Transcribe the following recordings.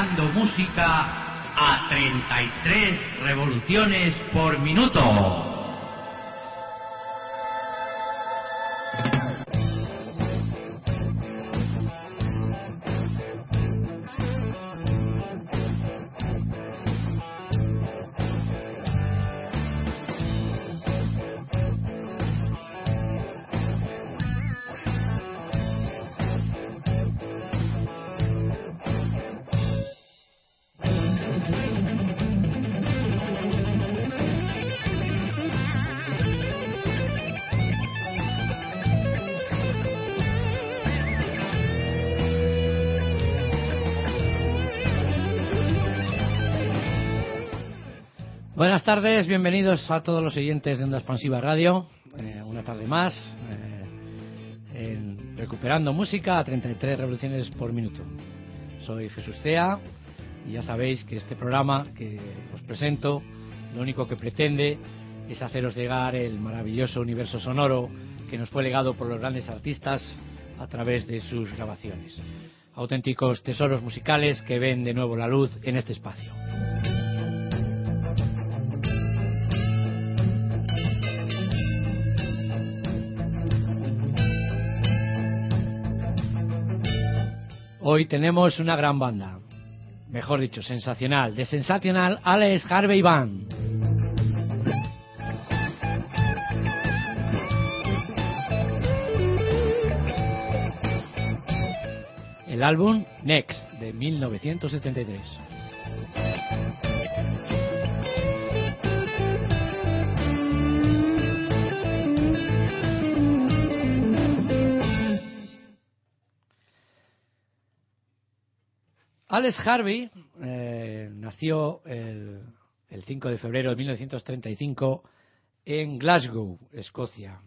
Recuperando música a 33 revoluciones por minuto. Tardes, bienvenidos a todos los oyentes de Onda Expansiva Radio. Eh, una tarde más, eh, en Recuperando Música a 33 revoluciones por minuto. Soy Jesús Cea y ya sabéis que este programa que os presento lo único que pretende es haceros llegar el maravilloso universo sonoro que nos fue legado por los grandes artistas a través de sus grabaciones. Auténticos tesoros musicales que ven de nuevo la luz en este espacio. Hoy tenemos una gran banda. Mejor dicho, sensacional. De Sensacional Alex Harvey Band. El álbum Next de 1973. Alex Harvey eh, nació el, el 5 de febrero de 1935 en Glasgow, Escocia.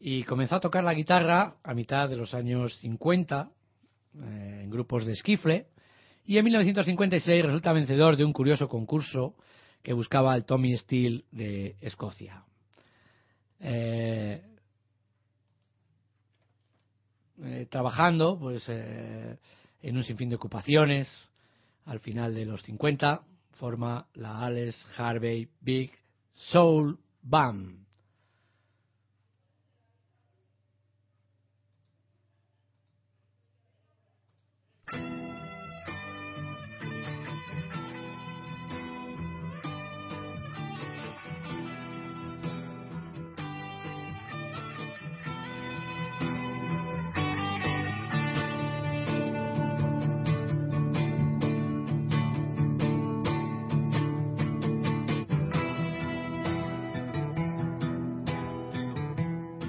Y comenzó a tocar la guitarra a mitad de los años 50 eh, en grupos de esquifle y en 1956 resulta vencedor de un curioso concurso que buscaba el Tommy Steele de Escocia. Eh, eh, trabajando pues eh, en un sinfín de ocupaciones al final de los 50 forma la Alex Harvey Big Soul Band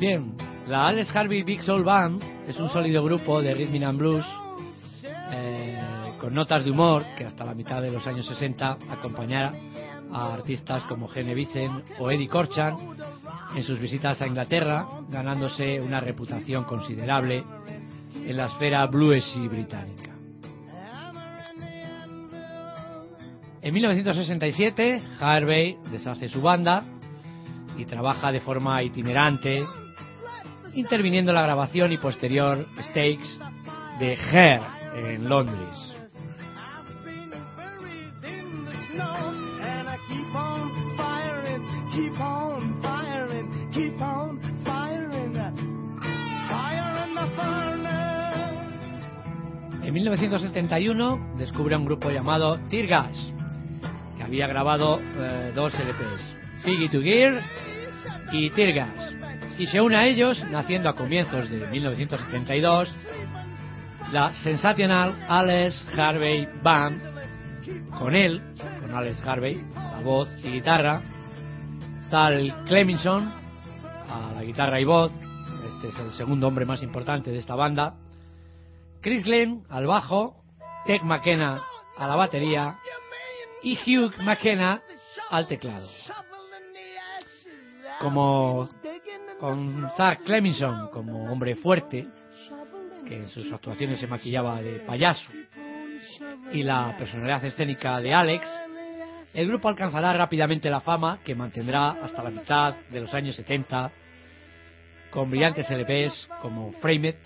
Bien, la Alex Harvey Big Soul Band es un sólido grupo de rhythm and blues eh, con notas de humor que hasta la mitad de los años 60 acompañara a artistas como Gene Vincent o Eddie Corchan en sus visitas a Inglaterra, ganándose una reputación considerable en la esfera bluesy británica. En 1967, Harvey deshace su banda y trabaja de forma itinerante interviniendo en la grabación y posterior Stakes de Hair en Londres. En 1971 descubre un grupo llamado Tear Gas, que había grabado eh, dos LPs, Piggy to Gear y Tear Gas, y se une a ellos, naciendo a comienzos de 1972, la sensacional Alex Harvey Band, con él, con Alex Harvey, a voz y guitarra, Sal Cleminson, a la guitarra y voz, este es el segundo hombre más importante de esta banda, Chris Glenn al bajo, Tech McKenna a la batería. Y Hugh McKenna al teclado. Como con Zach Cleminson como hombre fuerte, que en sus actuaciones se maquillaba de payaso, y la personalidad escénica de Alex, el grupo alcanzará rápidamente la fama que mantendrá hasta la mitad de los años 70 con brillantes LPs como Frame It,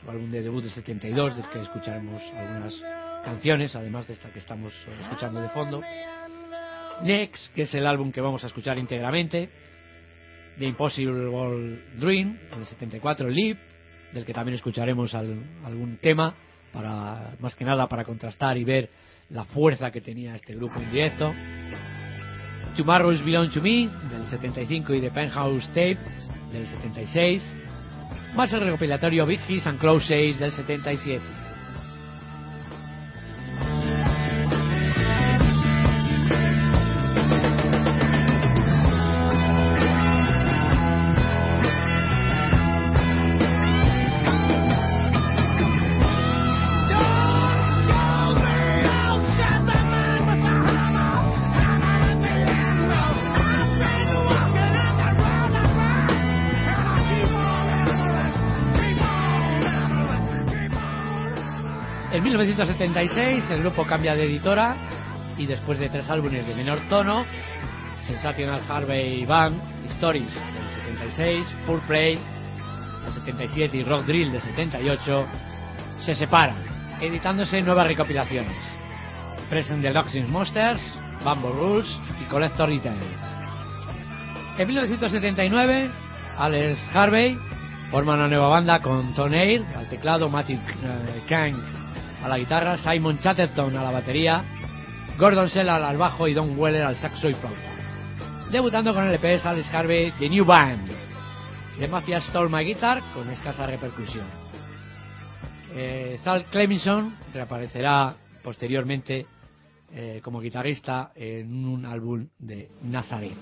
su álbum de debut del 72, del que escucharemos algunas canciones, además de esta que estamos escuchando de fondo. Next, que es el álbum que vamos a escuchar íntegramente. The Impossible Dream, en el 74, Live, del que también escucharemos algún tema, para más que nada para contrastar y ver la fuerza que tenía este grupo en directo. Tomorrow's Belong to Me, del 75, y The Penthouse Tape, del 76, más el recopilatorio Big Hits and Closes del 77. 1976 el grupo cambia de editora y después de tres álbumes de menor tono, Sensational Harvey Band, Stories del 76, Full Play del 77 y Rock Drill del 78, se separan, editándose nuevas recopilaciones. Present Deluxe Monsters, Bamboo Rules y Collector Details. En 1979, Alex Harvey forma una nueva banda con Tony Air al teclado, Matthew Kang a la guitarra, Simon Chatterton a la batería, Gordon Sellal al bajo y Don Weller al saxo y flauta. Debutando con el EP Alex Harvey The New Band. The Mafia Stole My Guitar con escasa repercusión. Eh, Sal Cleminson reaparecerá posteriormente eh, como guitarrista en un álbum de Nazareth.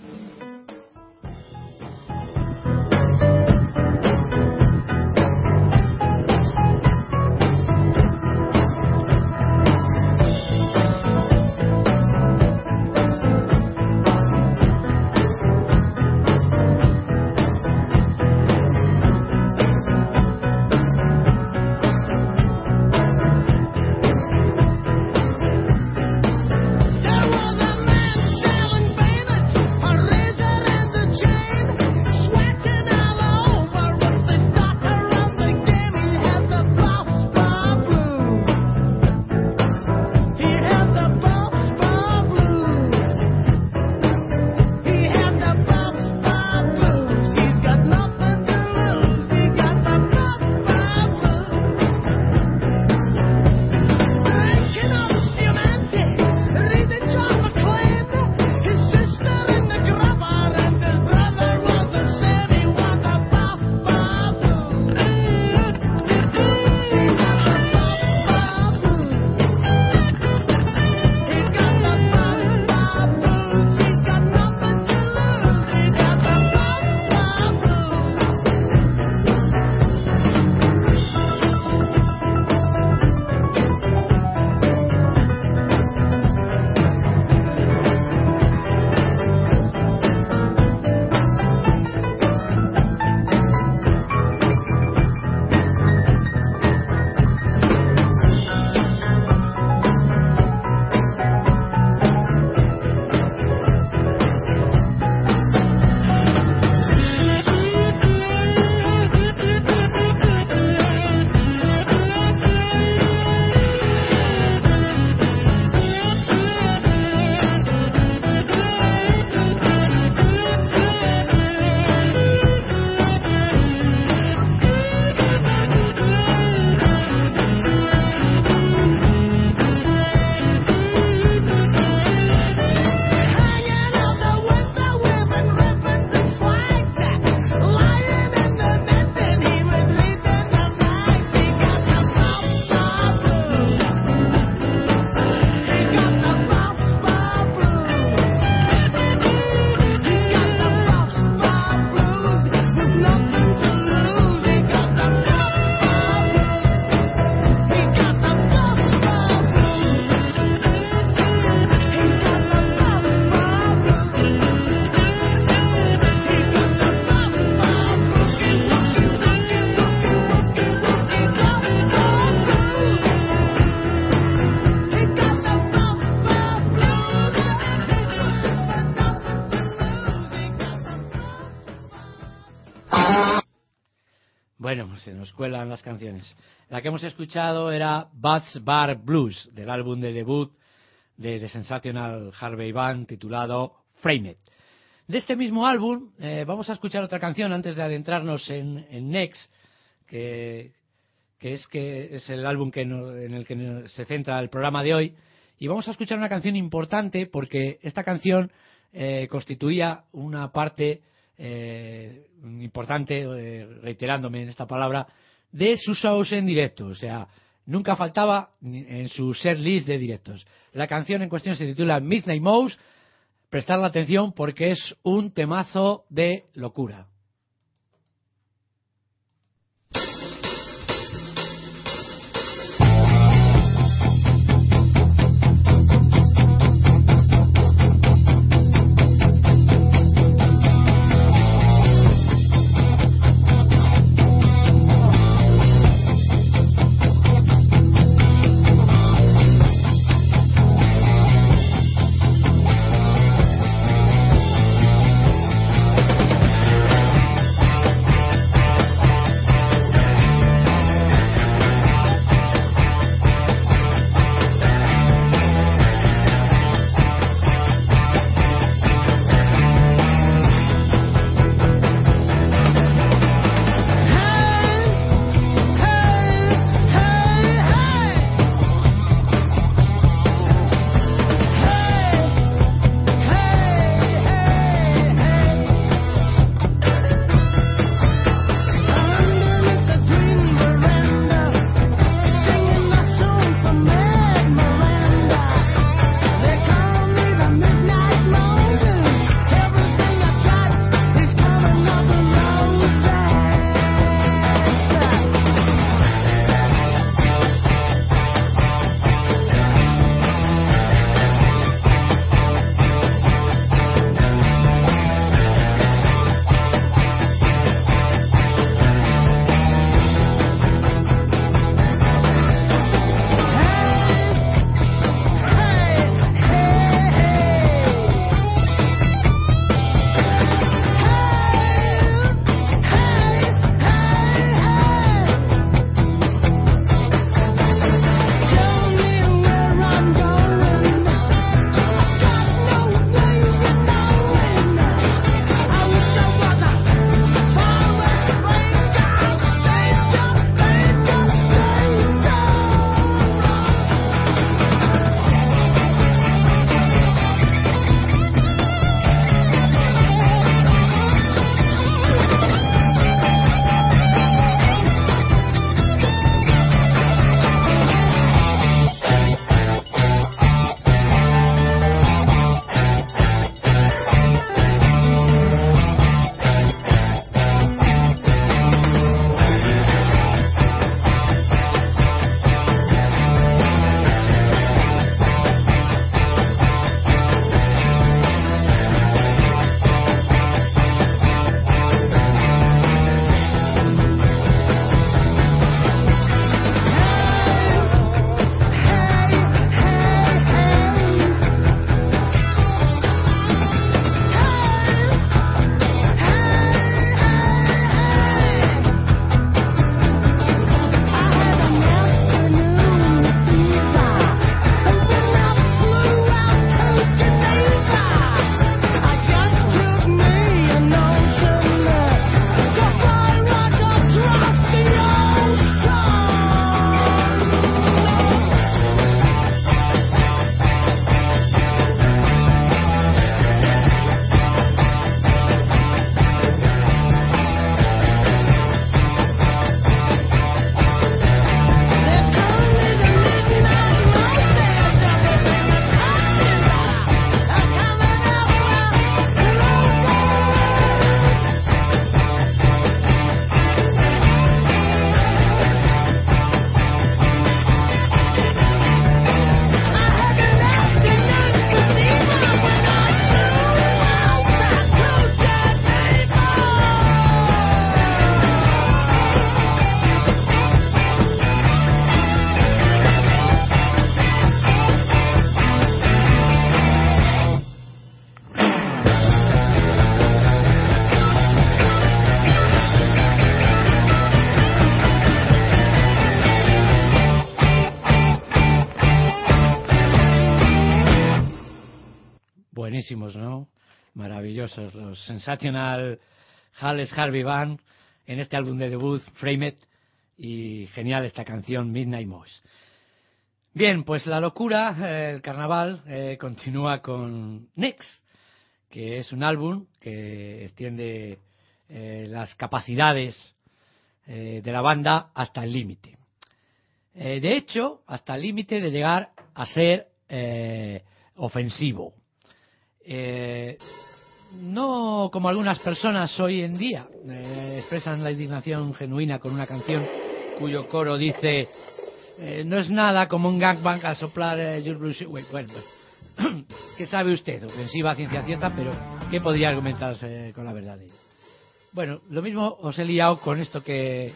Cuelan las canciones. La que hemos escuchado era Bats Bar Blues, del álbum de debut de The Sensational Harvey Band titulado Frame It. De este mismo álbum eh, vamos a escuchar otra canción antes de adentrarnos en, en Next, que, que, es, que es el álbum que en el que se centra el programa de hoy. Y vamos a escuchar una canción importante porque esta canción eh, constituía una parte eh, importante, eh, reiterándome en esta palabra, de sus shows en directo. O sea, nunca faltaba en su set list de directos. La canción en cuestión se titula Midnight Mouse. Prestar la atención porque es un temazo de locura. Sensational Hales Harvey Band en este álbum de debut, Frame It, y genial esta canción, Midnight Moss. Bien, pues la locura, eh, el carnaval, eh, continúa con Next, que es un álbum que extiende eh, las capacidades de la banda hasta el límite. de hecho, hasta el límite de llegar a ser ofensivo. No como algunas personas hoy en día expresan la indignación genuina con una canción cuyo coro dice eh, no es nada como un gangbang a soplar eh, Bueno, pues, ¿qué sabe usted? Ofensiva ciencia cierta, pero ¿qué podría argumentarse con la verdad de Bueno, lo mismo os he liado con esto que,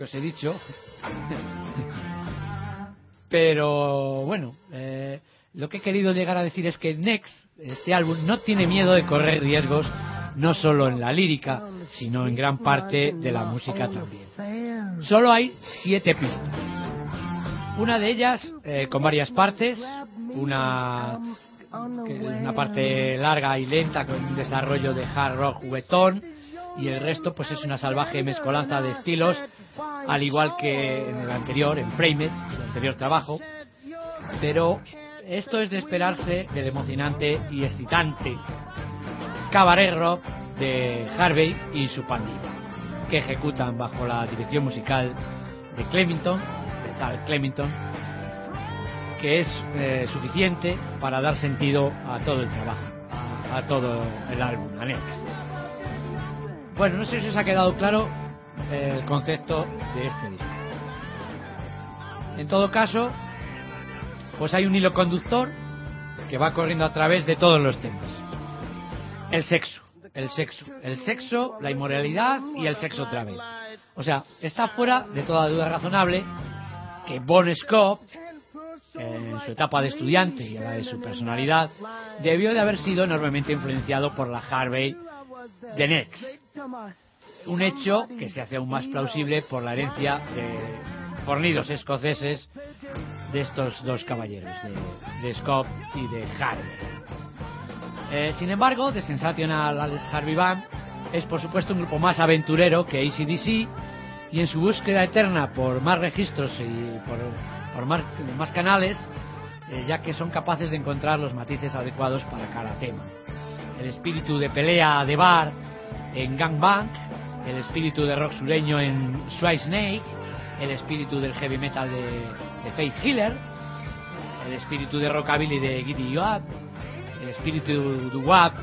os he dicho. pero bueno, eh, lo que he querido llegar a decir es que Next, este álbum, no tiene miedo de correr riesgos, no solo en la lírica, sino en gran parte de la música también. Solo hay siete pistas una de ellas eh, con varias partes, una, una parte larga y lenta con un desarrollo de hard rock juguetón y el resto pues es una salvaje mezcolanza de estilos, al igual que en el anterior, en Frame el anterior trabajo, pero esto es de esperarse del emocionante y excitante cabaret rock de Harvey y su pandilla, que ejecutan bajo la dirección musical de Clemington Sal Clemington, que es eh, suficiente para dar sentido a todo el trabajo, a, todo el álbum, Next. Bueno, no sé si os ha quedado claro eh, el concepto de este disco. En todo caso, pues hay un hilo conductor que va corriendo a través de todos los temas. El sexo, el sexo, el sexo, la inmoralidad y el sexo otra vez. O sea, está fuera de toda duda razonable que Bon Scott, en su etapa de estudiante y en la de su personalidad, debió de haber sido enormemente influenciado por la Harvey de Next. Un hecho que se hace aún más plausible por la herencia de fornidos escoceses de estos dos caballeros, de, Scott y de Harvey. Eh, sin embargo, The Sensational Alex Harvey Band es por supuesto un grupo más aventurero que ACDC y en su búsqueda eterna por más registros y por, más, más, canales, eh, ya que son capaces de encontrar los matices adecuados para cada tema. El espíritu de pelea de bar en Gangbang, el espíritu de rock sureño en Swy Snake, el espíritu del heavy metal de, de Faith Healer, el espíritu de rockabilly de Giddy Up, el espíritu de WAP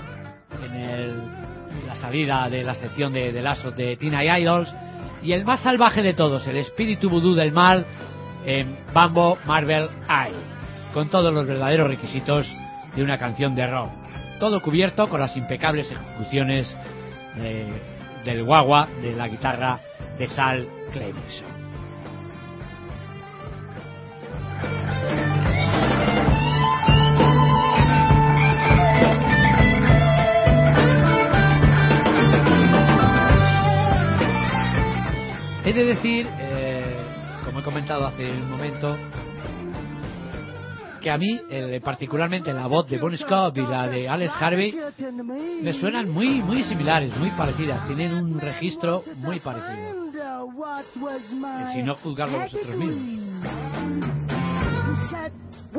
en la salida de la sección de, de Lasso de Tina Idols, y el más salvaje de todos, el espíritu vudú del mal en Bambo Marvel Eye, con todos los verdaderos requisitos de una canción de rock. Todo cubierto con las impecables ejecuciones del guagua de la guitarra de Hal Clemson. He de decir, eh, como he comentado hace un momento, que a mí, particularmente la voz de Bon Scott y la de Alex Harvey, me suenan muy, muy similares, muy parecidas. Tienen un registro muy parecido. si no, juzgarlo vosotros mismos.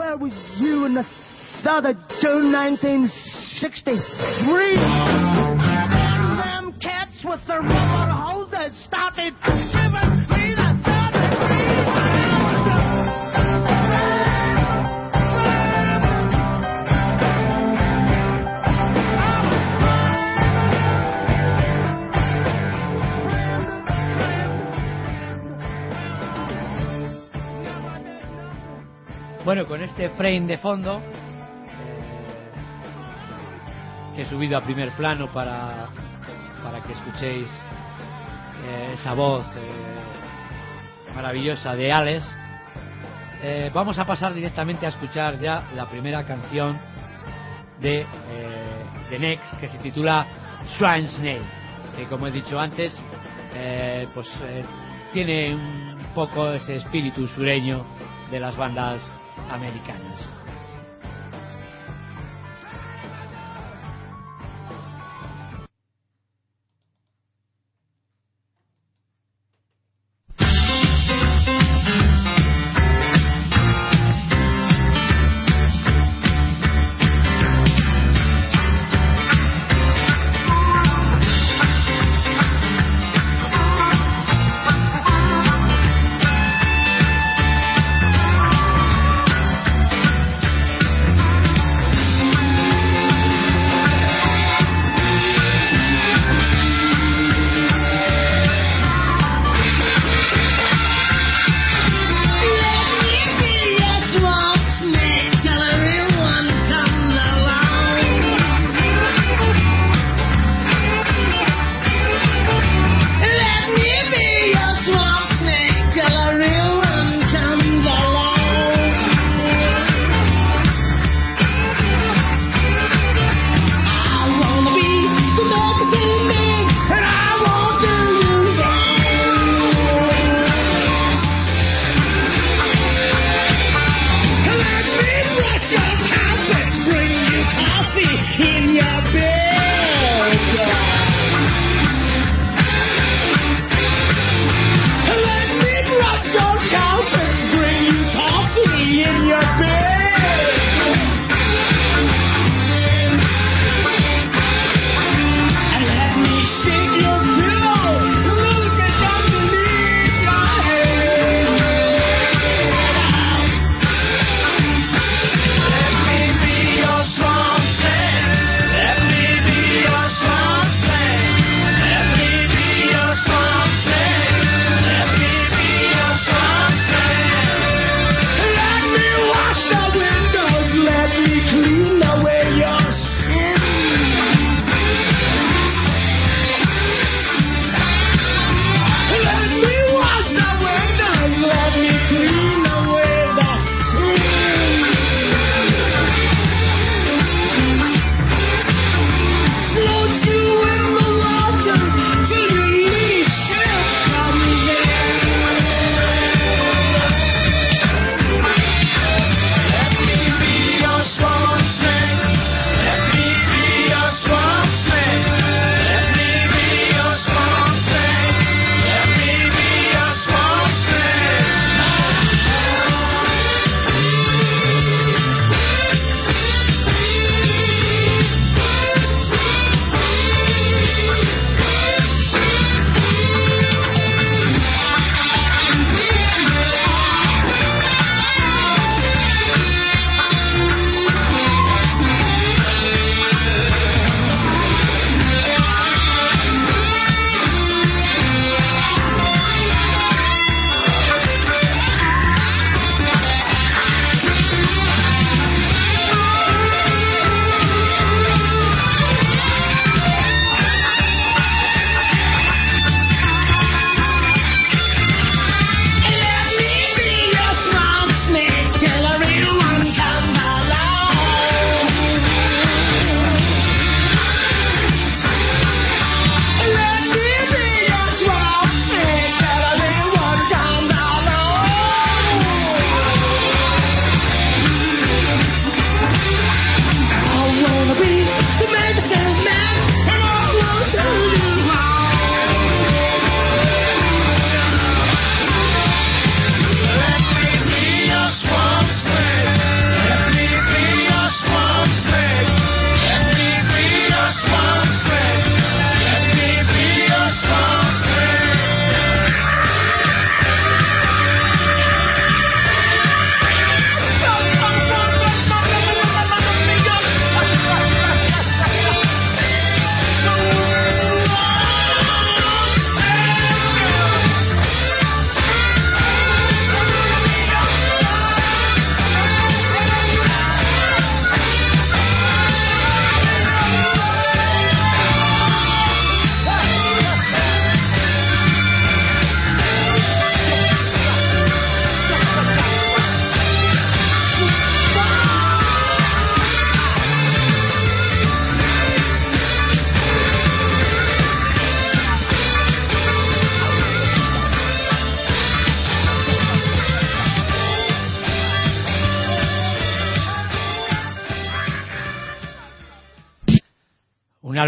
Where was you in the June 1963? Them cats with the rubber hose that started giving me Bueno, con este frame de fondo que he subido a primer plano para para que escuchéis eh, esa voz eh, maravillosa de Alex. Eh, vamos a pasar directamente a escuchar ya la primera canción de, de Next que se titula Swan Snake, que como he dicho antes, pues tiene un poco ese espíritu sureño de las bandas americanas.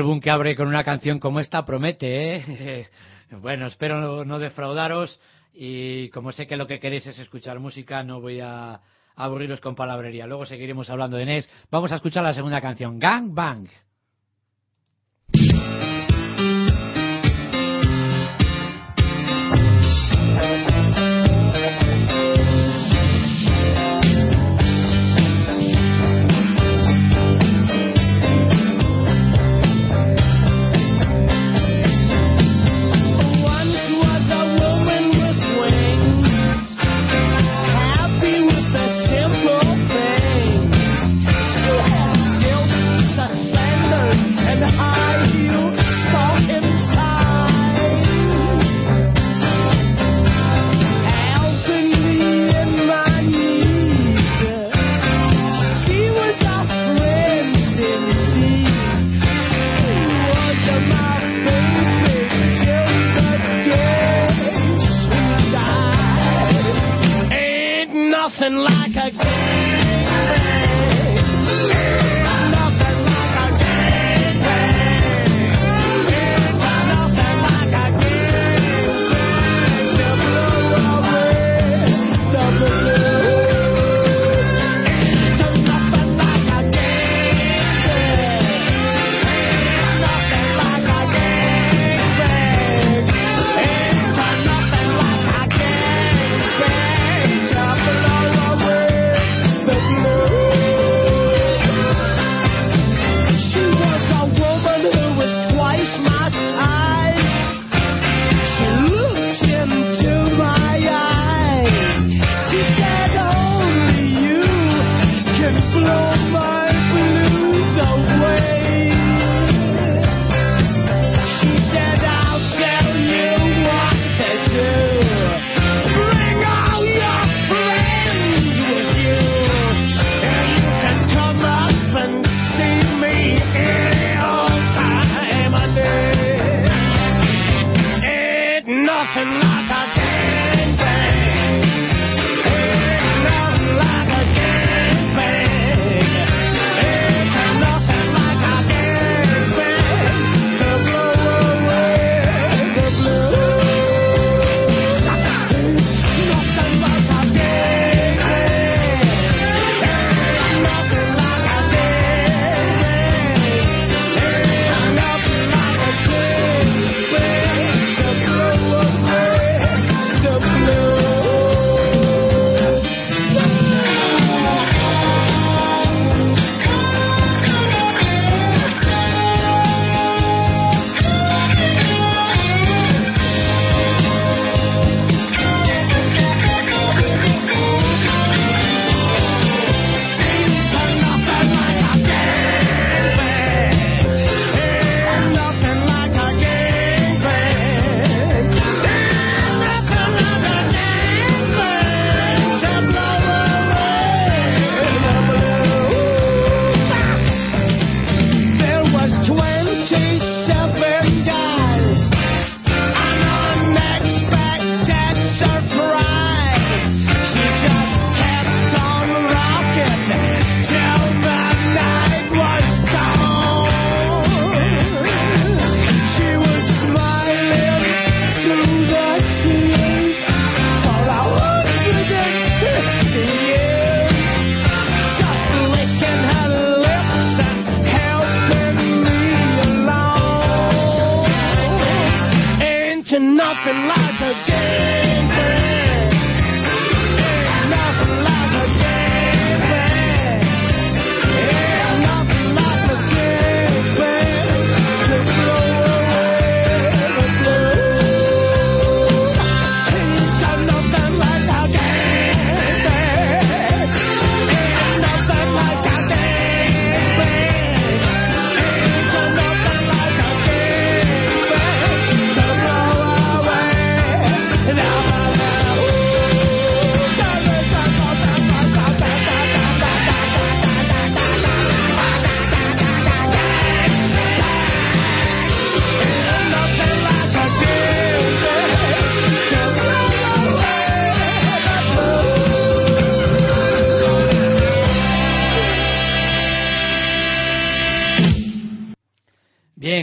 Álbum que abre con una canción como esta promete, ¿eh? bueno, espero no defraudaros y como sé que lo que queréis es escuchar música, no voy a aburriros con palabrería. Luego seguiremos hablando de Nes. Vamos a escuchar la segunda canción, Gang Bang. nothing like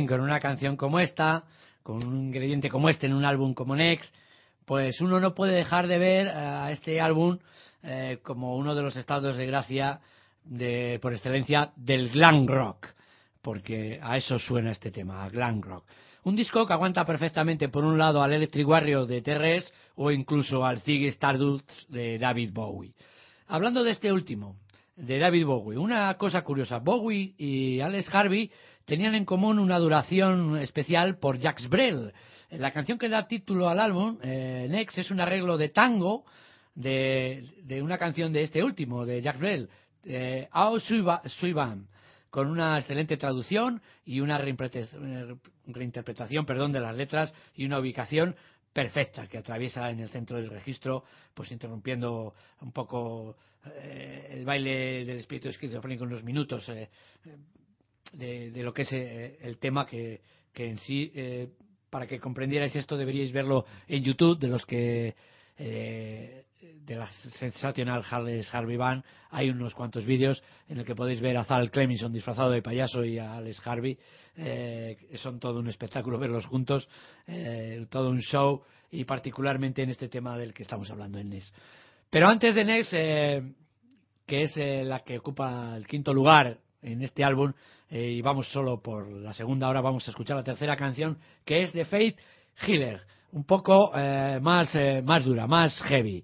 con una canción como esta, con un ingrediente como este en un álbum como Next, pues uno no puede dejar de ver a este álbum eh, como uno de los estados de gracia de, por excelencia del glam rock, porque a eso suena este tema, a glam rock. Un disco que aguanta perfectamente por un lado al Electric Warrior de Terres o incluso al Ziggy Stardust de David Bowie. Hablando de este último, de David Bowie, una cosa curiosa, Bowie y Alex Harvey tenían en común una duración especial por Jacques Brel. La canción que da título al álbum, eh, Next, es un arreglo de tango de, una canción de este último, de Jacques Brel, eh, Ao con una excelente traducción y una reinterpretación perdón, de las letras y una ubicación perfecta que atraviesa en el centro del registro, pues interrumpiendo un poco eh, el baile del espíritu esquizofrénico en unos minutos eh, de, lo que es eh, el tema que, que en sí, para que comprendierais esto, deberíais verlo en YouTube, de los que de la sensacional Harles Harvey Band hay unos cuantos vídeos en el que podéis ver a Zal Clemison disfrazado de payaso y a Alex Harvey. Eh, son todo un espectáculo verlos juntos eh, todo un show y particularmente en este tema del que estamos hablando en NES pero antes de NES eh, que es la que ocupa el quinto lugar en este álbum y vamos solo por la segunda hora vamos a escuchar la tercera canción que es de Faith Healer un poco más, más dura, más heavy.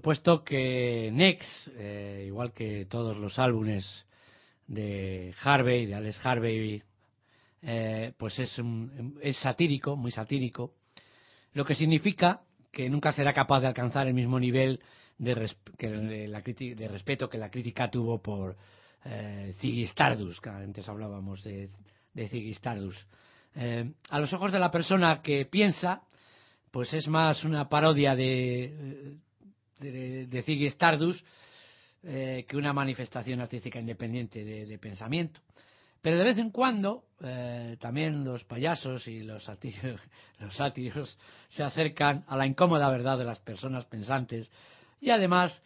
supuesto que Next, eh, igual que todos los álbumes de Harvey, de Alex Harvey, eh, pues es, es satírico, muy satírico, lo que significa que nunca será capaz de alcanzar el mismo nivel de, que la de respeto que la crítica tuvo por eh, Ziggy Stardust, que antes hablábamos de, de Ziggy Stardust. Eh, a los ojos de la persona que piensa, pues es más una parodia de, de, de Ziggy Stardust eh, que una manifestación artística independiente de, pensamiento. Pero de vez en cuando eh, también los payasos y los sátiros, se acercan a la incómoda verdad de las personas pensantes y además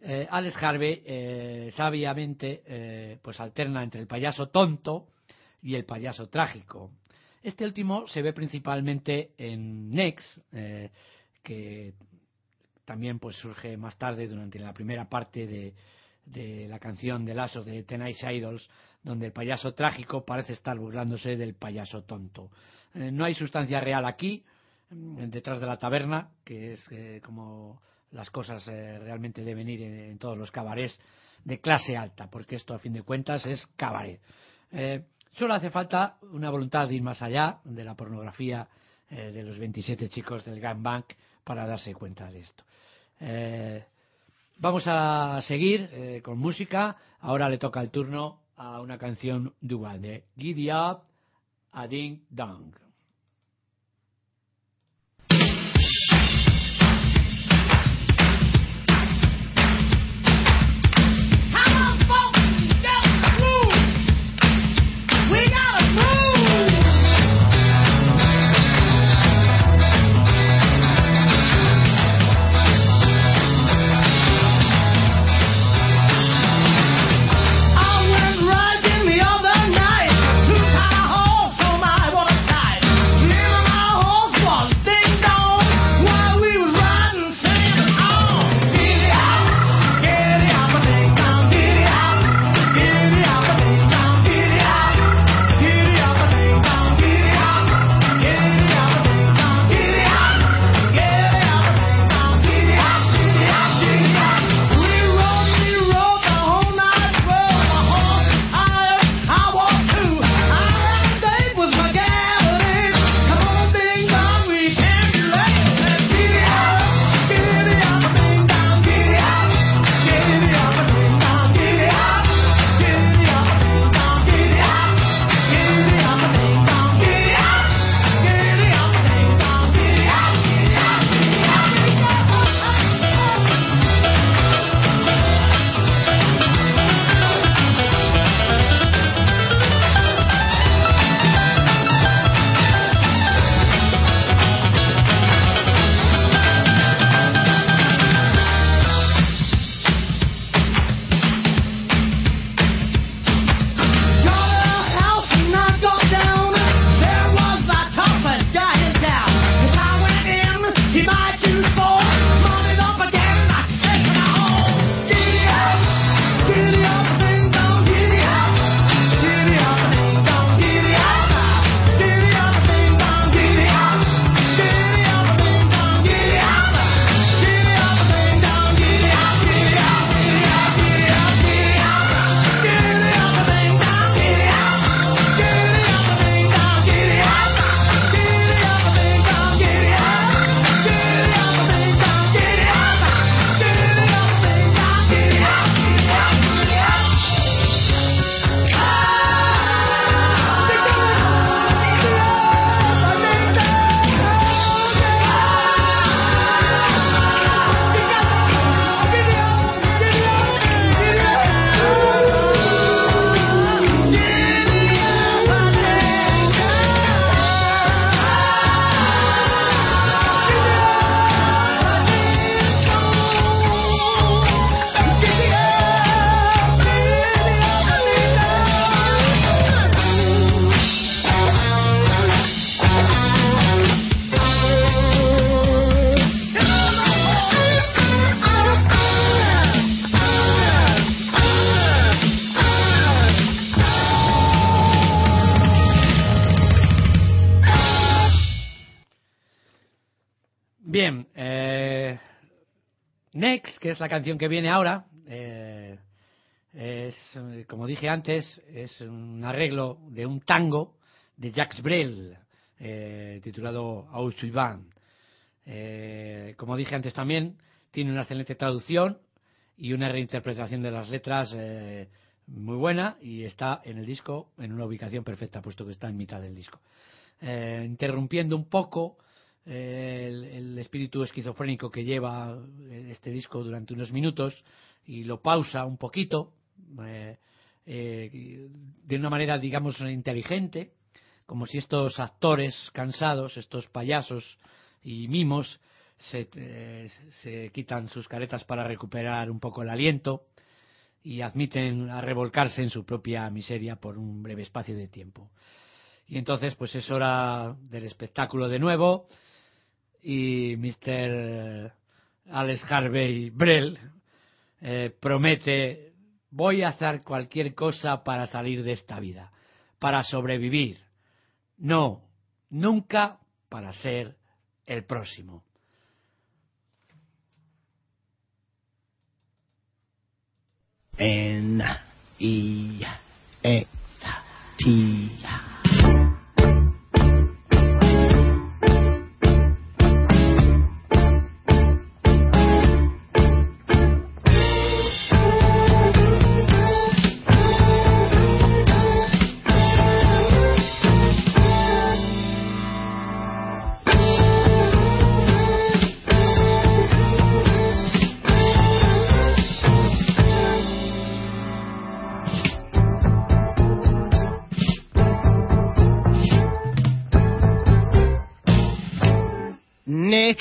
eh, Alex Harvey sabiamente pues alterna entre el payaso tonto y el payaso trágico. Este último se ve principalmente en Next, que también pues surge más tarde durante la primera parte de, de la canción de Lazo de Tenace Idols, donde el payaso trágico parece estar burlándose del payaso tonto. Eh, no hay sustancia real aquí, mm, detrás de la taberna, que es eh, como las cosas eh, realmente deben ir en, todos los cabarets de clase alta, porque esto a fin de cuentas es cabaret. solo hace falta una voluntad de ir más allá de la pornografía de los 27 chicos del gangbang para darse cuenta de esto. Eh, vamos a seguir eh, con música. Ahora le toca el turno a una canción dual de Giddy Up a Ding Dong. Es la canción que viene ahora, eh, es, como dije antes, es un arreglo de un tango de Jacques Brel, eh, titulado Ausuivant. Eh, como dije antes también, tiene una excelente traducción y una reinterpretación de las letras eh, muy buena y está en el disco en una ubicación perfecta, puesto que está en mitad del disco. Eh, interrumpiendo un poco el, el, espíritu esquizofrénico que lleva este disco durante unos minutos y lo pausa un poquito eh, eh, de una manera, digamos, inteligente, como si estos actores cansados, estos payasos y mimos, se, eh, se quitan sus caretas para recuperar un poco el aliento y admiten a revolcarse en su propia miseria por un breve espacio de tiempo. Y entonces, pues es hora del espectáculo de nuevo y Mr. Alex Harvey Brell eh, promete voy a hacer cualquier cosa para salir de esta vida, para sobrevivir. No, nunca para ser el próximo. N E X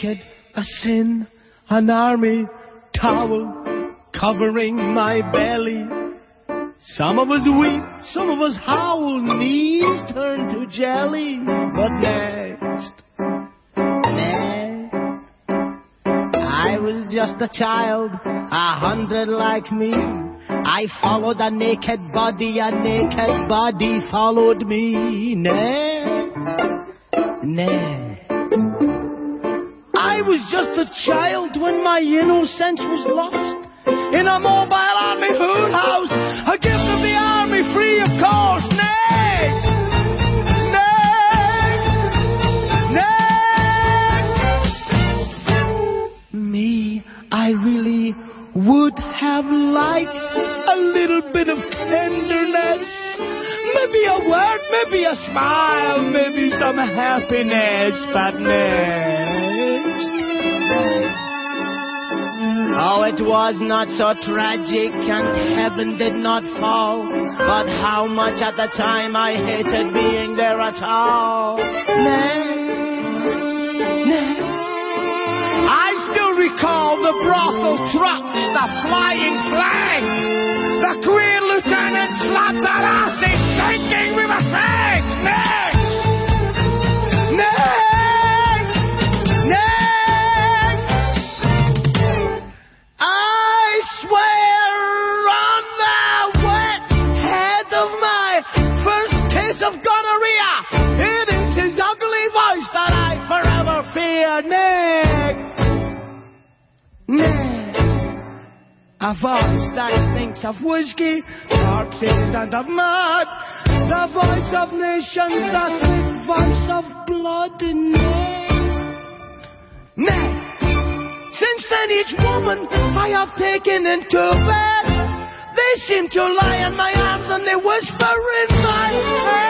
naked, a sin, an army towel covering my belly. Some of us weep, some of us howl, knees turn to jelly. But next, next, I was just a child, a hundred like me. I followed a naked body, a naked body followed me. Next, next. I was just a child when my innocence was lost. In a mobile army hood house, a gift of the army, free of cost. Me, I really would have liked a little bit of tenderness. Maybe a word, maybe a smile, maybe some happiness, but next. Oh, it was not so tragic and heaven did not fall. But how much at the time I hated being there at all. Next, next. I still recall the brothel trucks, the flying flags, the queer lieutenant slapped that ass, thinking we were sex. Next! Next! Next! A voice that thinks of whiskey, corpses and of mud. The voice of nations, the thick voice of blood. Next! Next! Since then, each woman I have taken into bed, they seem to lie in my arms and they whisper in my head.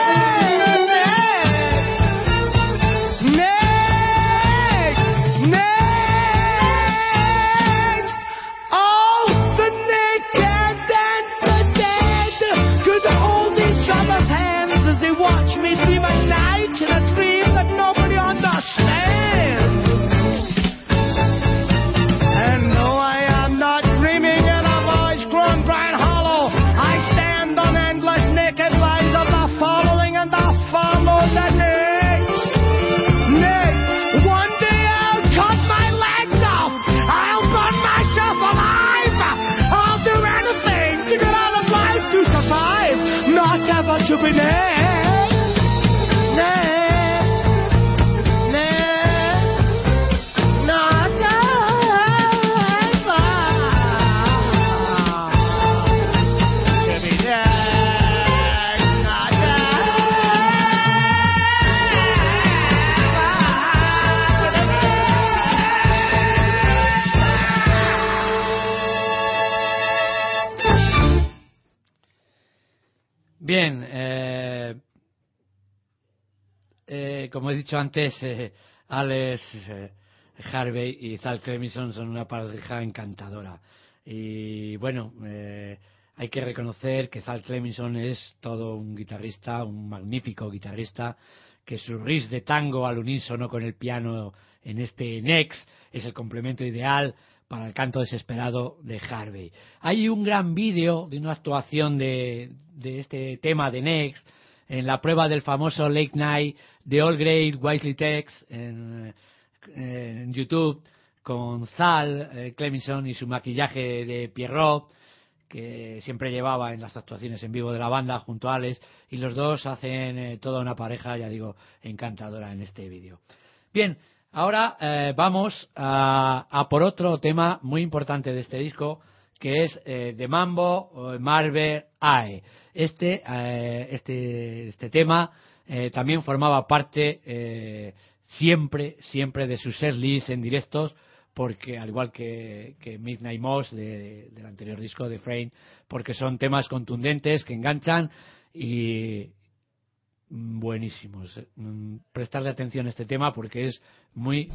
Bien, eh, como he dicho antes, eh, Alex eh, Harvey y Zal Clemison son una pareja encantadora. Y bueno, eh, hay que reconocer que Zal Clemison es todo un guitarrista, un magnífico guitarrista, que su riff de tango al unísono con el piano en este Next es el complemento ideal para el canto desesperado de Harvey. Hay un gran vídeo de una actuación de, de este tema de Next en la prueba del famoso Late Night de All Great Wisely Tex en, YouTube con Zal eh, y su maquillaje de Pierrot que siempre llevaba en las actuaciones en vivo de la banda junto a Alex y los dos hacen eh, toda una pareja, ya digo, encantadora en este vídeo. Bien, ahora eh, vamos a, a por otro tema muy importante de este disco que es eh, de Mambo Marvel AE. Este, eh, este, este tema eh, también formaba parte eh, siempre, siempre de sus set lists en directos, porque al igual que, que Midnight Moss de- del anterior disco de Frame, porque son temas contundentes que enganchan y buenísimos. Mm, Prestarle atención a este tema porque es muy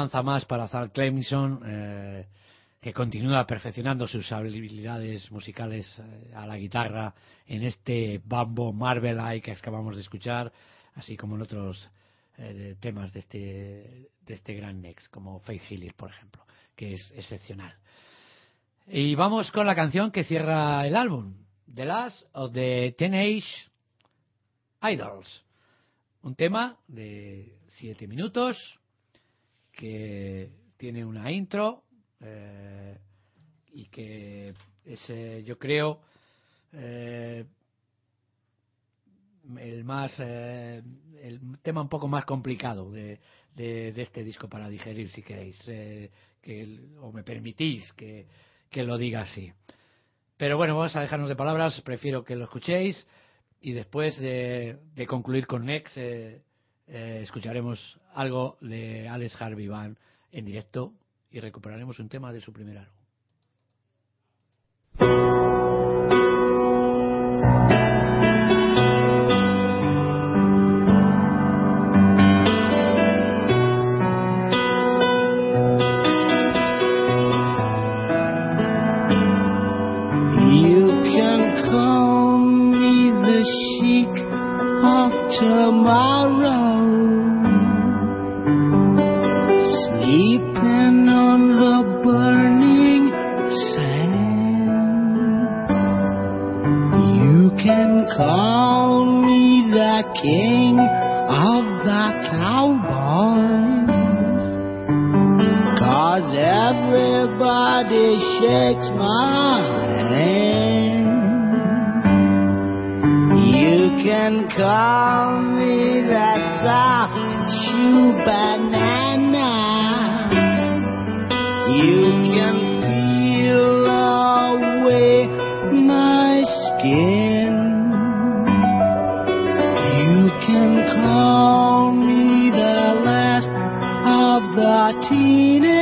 alabanza más para Zal Clemson, eh, que continúa perfeccionando sus habilidades musicales eh, a la guitarra en este Bambo Marvel Eye que acabamos de escuchar, así como en otros eh, temas de este, de este gran Nex, como Faith Healer, por ejemplo, que es excepcional. Y vamos con la canción que cierra el álbum, The Last of the Teenage Idols. Un tema de siete minutos que tiene una intro eh, y que es, yo creo, eh, el más eh, el tema un poco más complicado de, de, este disco para digerir si queréis eh, que, o me permitís que, que lo diga así. Pero bueno vamos a dejarnos de palabras prefiero que lo escuchéis y después de, de concluir con Nex eh, escucharemos algo de Alex Harvey Band en directo y recuperaremos un tema de su primer álbum everybody shakes my hand. You can call me that soft shoe banana. You can peel away my skin. You can call me the last of the teenage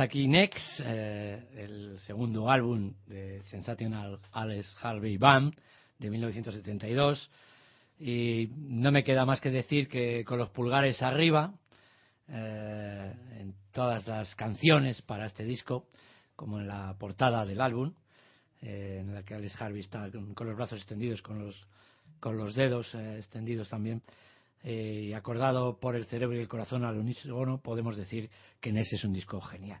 aquí Next, eh, el segundo álbum de Sensational Alex Harvey Band de 1972. Y no me queda más que decir que con los pulgares arriba, eh, en todas las canciones para este disco, como en la portada del álbum, eh, en la que Alex Harvey está con, los brazos extendidos, con los, con los dedos extendidos también, eh, acordado por el cerebro y el corazón al unísono, podemos decir que en ese es un disco genial.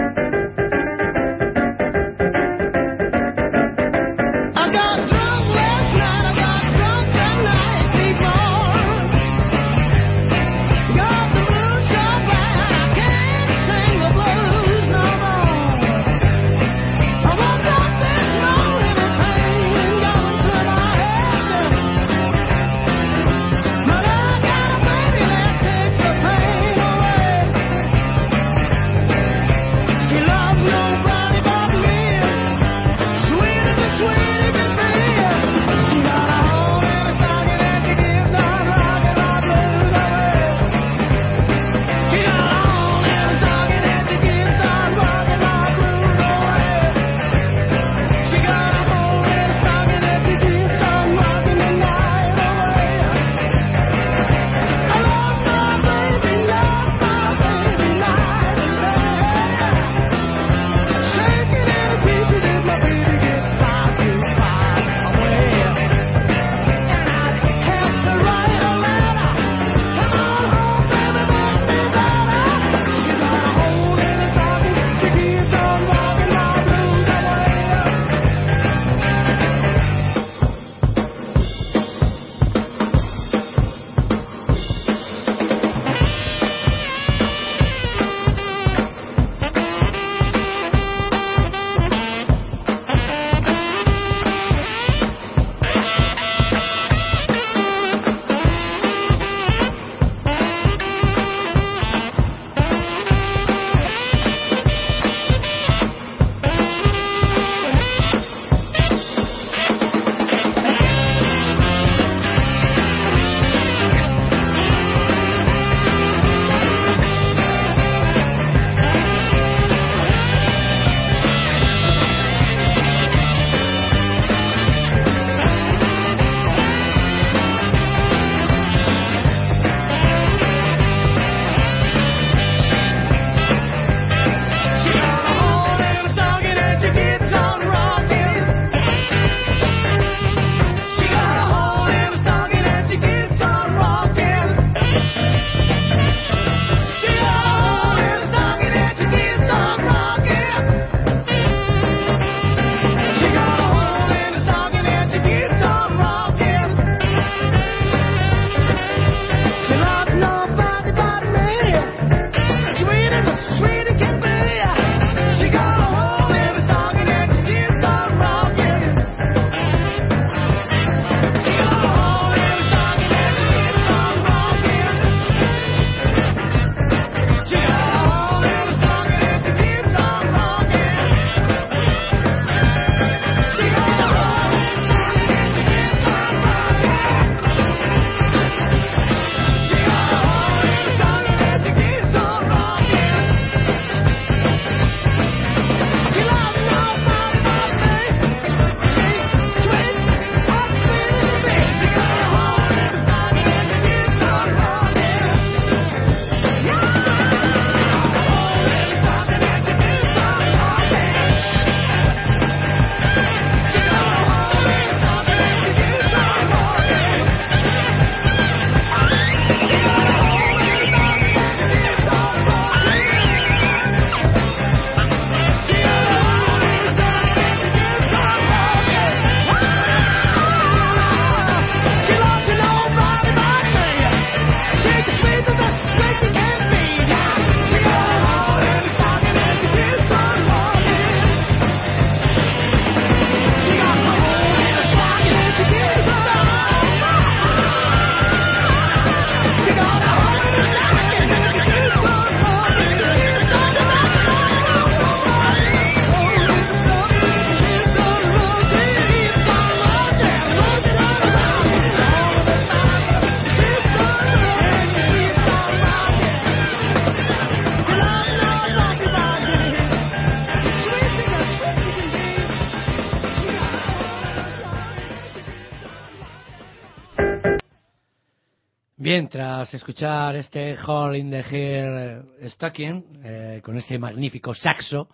Bien, tras escuchar este Hall in the Hair Stocking, eh, con este magnífico saxo,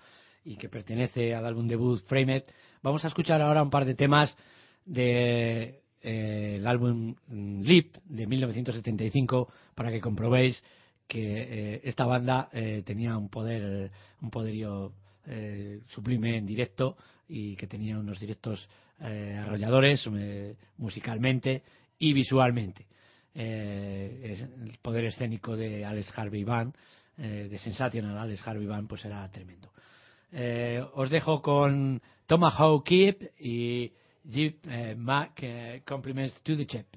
y que pertenece al álbum debut Framed, vamos a escuchar ahora un par de temas del de, eh, álbum Leap de 1975 para que comprobéis que eh, esta banda eh, tenía un poder, un poderío eh, sublime en directo y que tenía unos directos arrolladores musicalmente y visualmente eh, el poder escénico de Alex Harvey Band, eh, de Sensational Alex Harvey Band, pues era tremendo. Eh, os dejo con Tomahawk Keep y Jeep eh, Mac eh, Compliments to the Chip.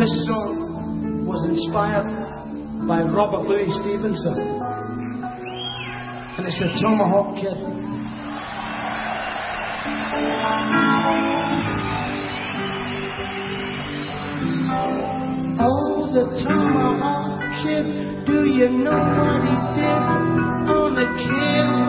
This song was inspired by Robert Louis Stevenson. And it's the Tomahawk Kid. Oh, the Tomahawk Kid, do you know what he did the cave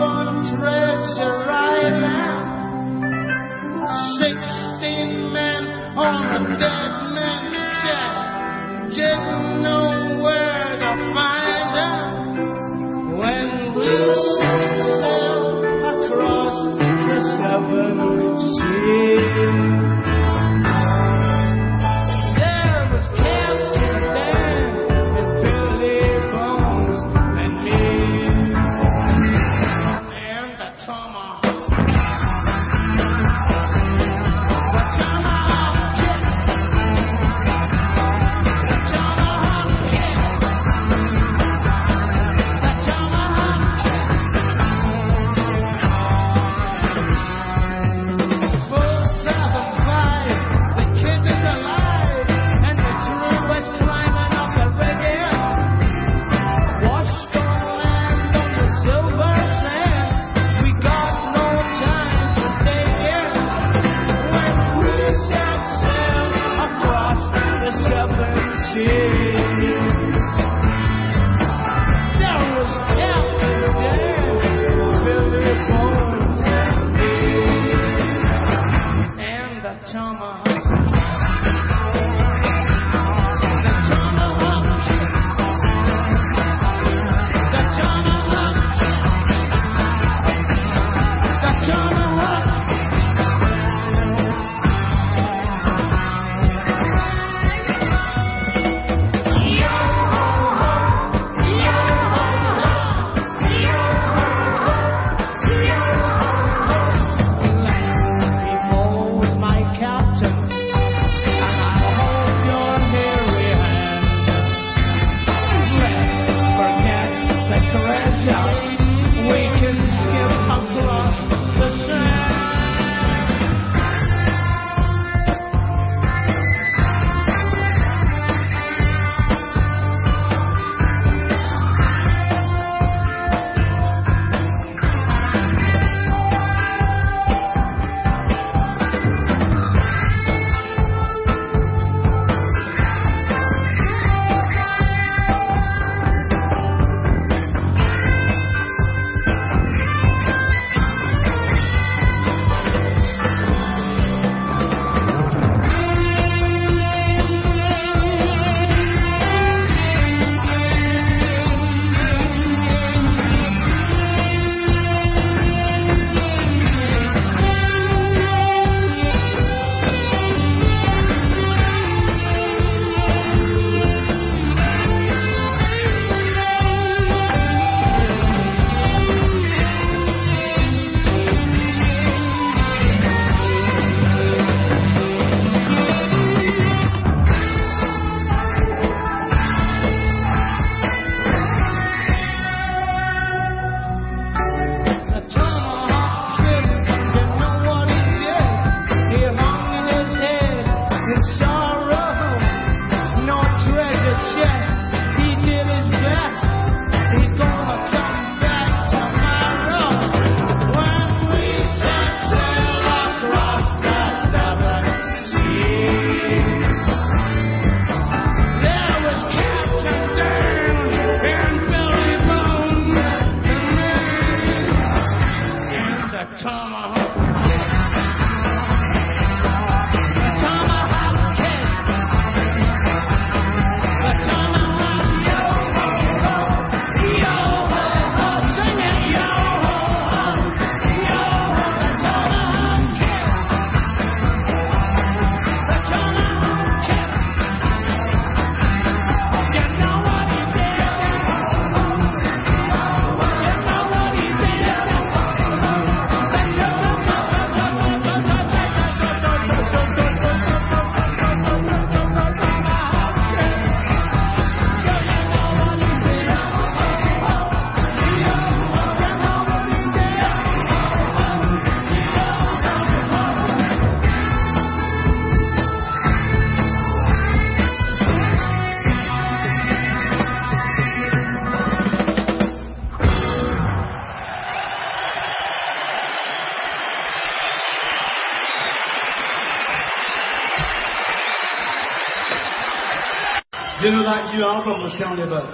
Alabama you but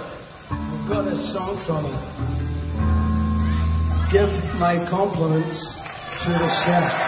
I've got a song from it. Give my compliments to the chef.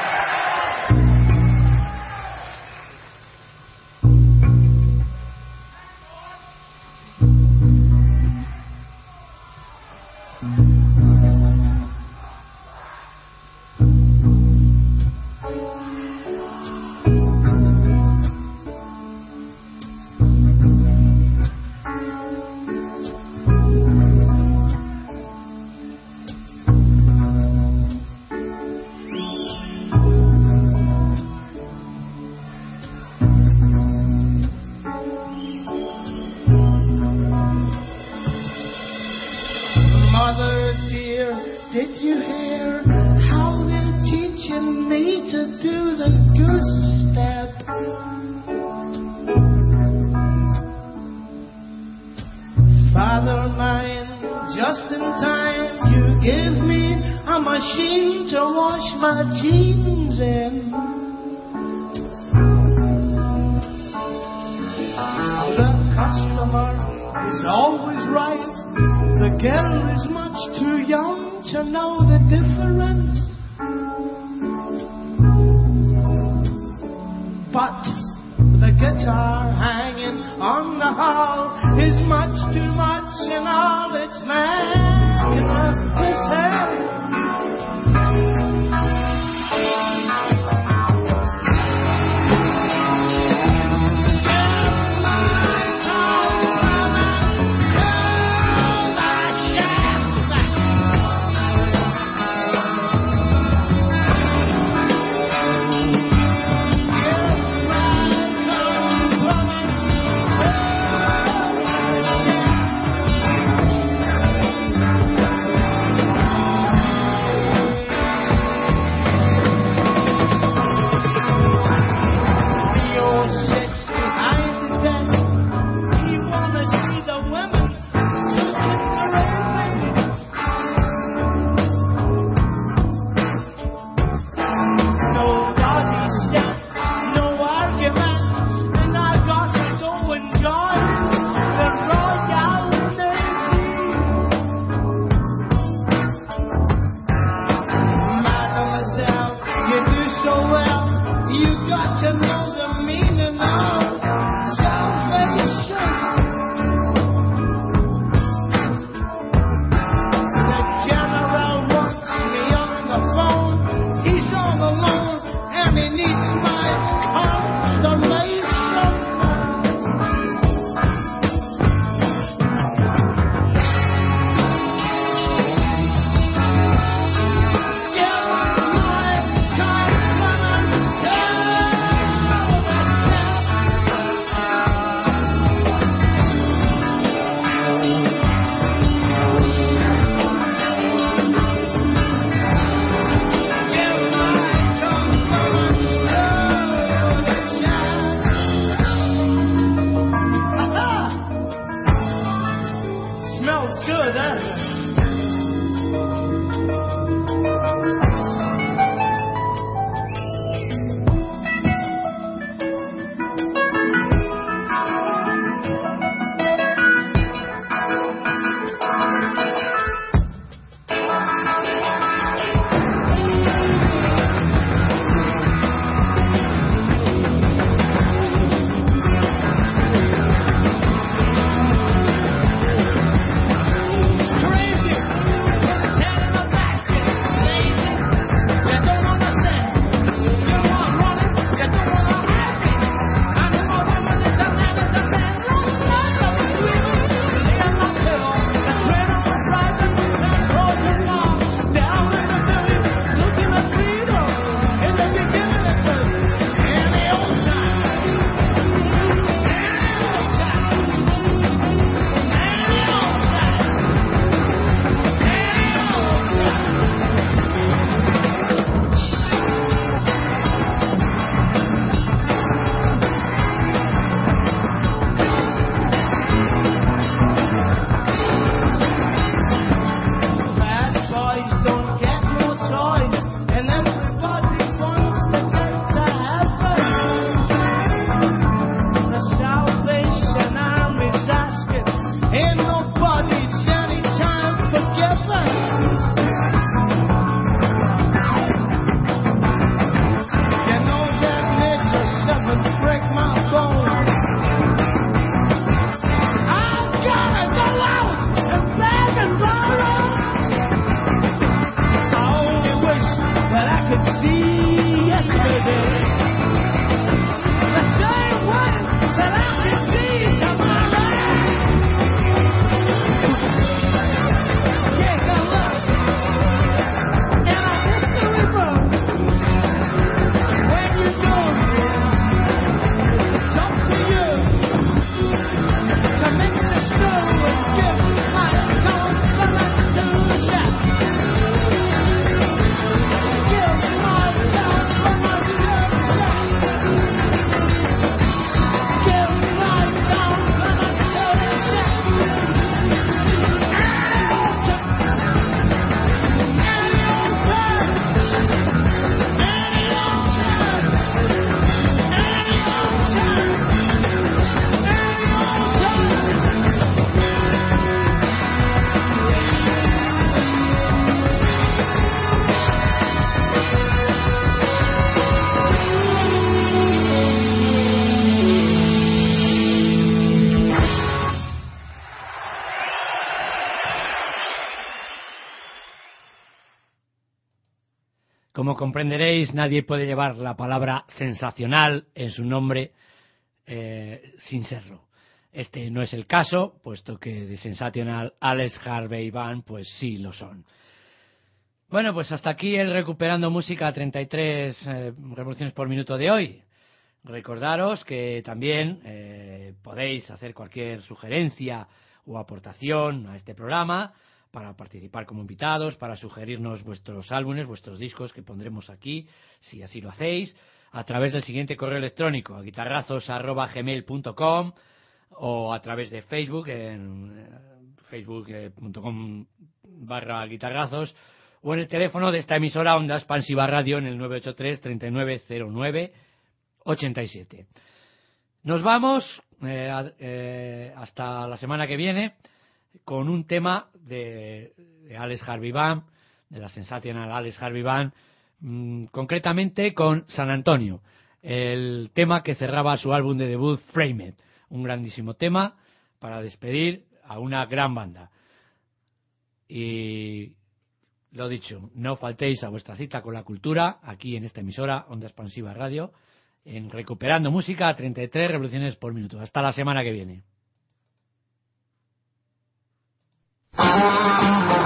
Comprenderéis, nadie puede llevar la palabra sensacional en su nombre eh, sin serlo. Este no es el caso, puesto que de Sensational Alex Harvey Band, pues sí lo son. Bueno, pues hasta aquí el Recuperando Música a 33 eh, revoluciones por minuto de hoy. Recordaros que también eh, podéis hacer cualquier sugerencia o aportación a este programa para participar como invitados, para sugerirnos vuestros álbumes, vuestros discos que pondremos aquí, si así lo hacéis, a través del siguiente correo electrónico, a guitarrazos.gmail.com o a través de Facebook, en eh, facebook.com barra guitarrazos, o en el teléfono de esta emisora Onda Expansiva Radio en el 983 3909 87. Nos vamos eh, eh, hasta la semana que viene con un tema de, de Alex Harvey Band, de la sensacional Alex Harvey Band, mm, concretamente con San Antonio, el tema que cerraba su álbum de debut Frame It, un grandísimo tema para despedir a una gran banda. Y lo dicho, no faltéis a vuestra cita con la cultura aquí en esta emisora Onda Expansiva Radio en Recuperando Música a 33 revoluciones por minuto. Hasta la semana que viene. Thank you.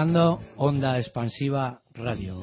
Escuchando Onda Expansiva Radio.